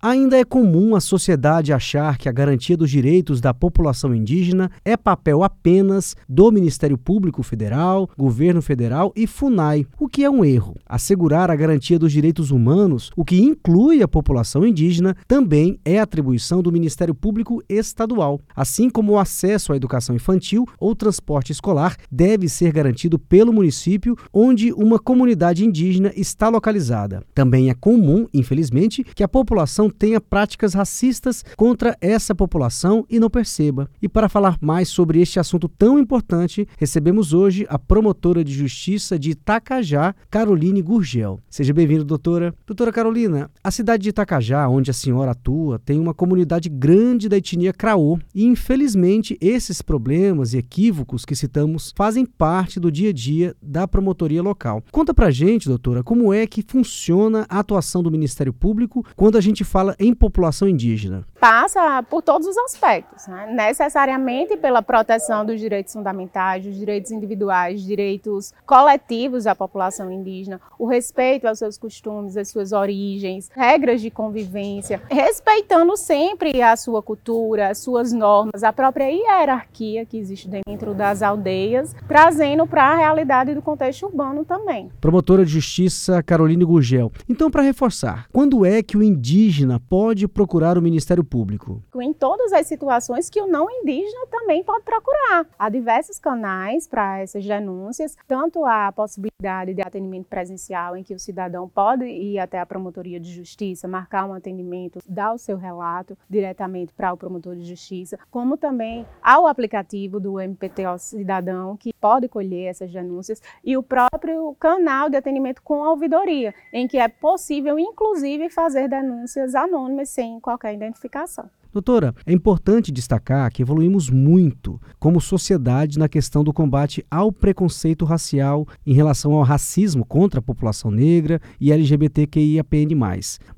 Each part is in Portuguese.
Ainda é comum a sociedade achar que a garantia dos direitos da população indígena é papel apenas do Ministério Público Federal, Governo Federal e FUNAI, o que é um erro. Assegurar a garantia dos direitos humanos, o que inclui a população indígena, também é atribuição do Ministério Público Estadual. Assim como o acesso à educação infantil ou transporte escolar deve ser garantido pelo município onde uma comunidade indígena está localizada. Também é comum, infelizmente, que a população tenha práticas racistas contra essa população e não perceba. E para falar mais sobre este assunto tão importante, recebemos hoje a promotora de justiça de Itacajá, Caroline Gurgel. Seja bem-vinda, doutora. Doutora Carolina, a cidade de Itacajá, onde a senhora atua, tem uma comunidade grande da etnia Craô e, infelizmente, esses problemas e equívocos que citamos fazem parte do dia a dia da promotoria local. Conta pra gente, doutora, como é que funciona a atuação do Ministério Público quando a gente fala em população indígena? Passa por todos os aspectos, né? necessariamente pela proteção dos direitos fundamentais, dos direitos individuais, direitos coletivos da população indígena, o respeito aos seus costumes, às suas origens, regras de convivência, respeitando sempre a sua cultura, as suas normas, a própria hierarquia que existe dentro das aldeias, trazendo para a realidade do contexto urbano também. Promotora de Justiça Caroline Gurgel. Então, para reforçar, quando é que o indígena pode procurar o Ministério Público? Em todas as situações que o não indígena também pode procurar. Há diversos canais para essas denúncias, tanto a possibilidade de atendimento presencial, em que o cidadão pode ir até a promotoria de justiça, marcar um atendimento, dar o seu relato diretamente para o promotor de justiça, como também ao aplicativo do MPTO Cidadão, que pode colher essas denúncias, e o próprio canal de atendimento com a ouvidoria, em que é possível, inclusive, fazer denúncias anônimas sem qualquer identificação. Doutora, é importante destacar que evoluímos muito como sociedade na questão do combate ao preconceito racial em relação ao racismo contra a população negra e LGBTQIAPN+.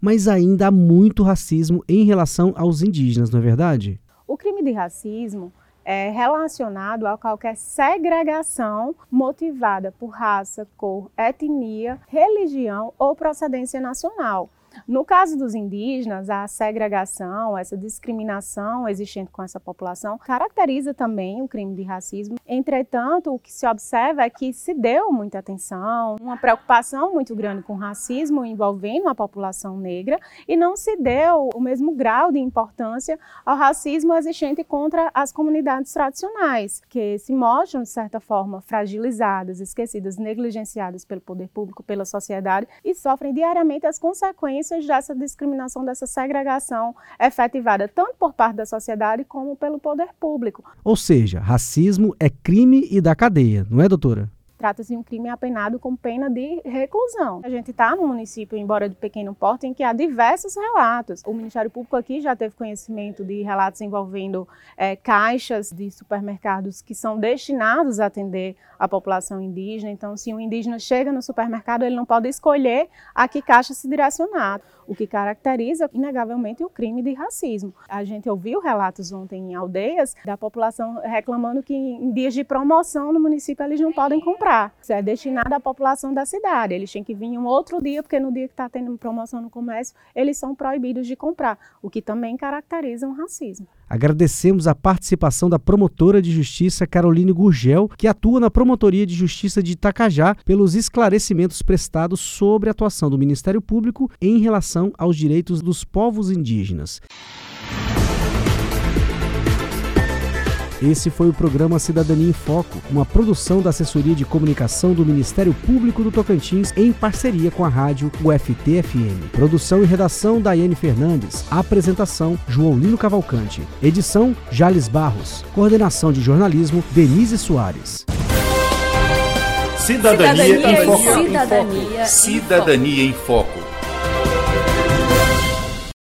Mas ainda há muito racismo em relação aos indígenas, não é verdade? O crime de racismo é relacionado a qualquer segregação motivada por raça, cor, etnia, religião ou procedência nacional. No caso dos indígenas, a segregação, essa discriminação existente com essa população, caracteriza também o crime de racismo. Entretanto, o que se observa é que se deu muita atenção, uma preocupação muito grande com o racismo envolvendo a população negra e não se deu o mesmo grau de importância ao racismo existente contra as comunidades tradicionais, que se mostram, de certa forma, fragilizadas, esquecidas, negligenciadas pelo poder público, pela sociedade e sofrem diariamente as consequências dessa discriminação, dessa segregação efetivada tanto por parte da sociedade como pelo poder público. Ou seja, racismo é crime e da cadeia, não é, doutora? Trata-se de um crime apenado com pena de reclusão. A gente está num município, embora de pequeno porte, em que há diversos relatos. O Ministério Público aqui já teve conhecimento de relatos envolvendo é, caixas de supermercados que são destinados a atender a população indígena. Então, se um indígena chega no supermercado, ele não pode escolher a que caixa se direcionar, o que caracteriza, inegavelmente, o crime de racismo. A gente ouviu relatos ontem em aldeias da população reclamando que em dias de promoção no município eles não podem comprar comprar. Isso é destinado à população da cidade. Eles têm que vir um outro dia, porque no dia que está tendo promoção no comércio, eles são proibidos de comprar, o que também caracteriza um racismo. Agradecemos a participação da promotora de justiça Caroline Gurgel, que atua na Promotoria de Justiça de Itacajá, pelos esclarecimentos prestados sobre a atuação do Ministério Público em relação aos direitos dos povos indígenas. Esse foi o programa Cidadania em Foco, uma produção da Assessoria de Comunicação do Ministério Público do Tocantins em parceria com a rádio UFT-FM. Produção e redação Daiane Fernandes. Apresentação João Lino Cavalcante. Edição Jales Barros. Coordenação de jornalismo Denise Soares. Cidadania, Cidadania em Foco. Cidadania em Cidadania em Foco.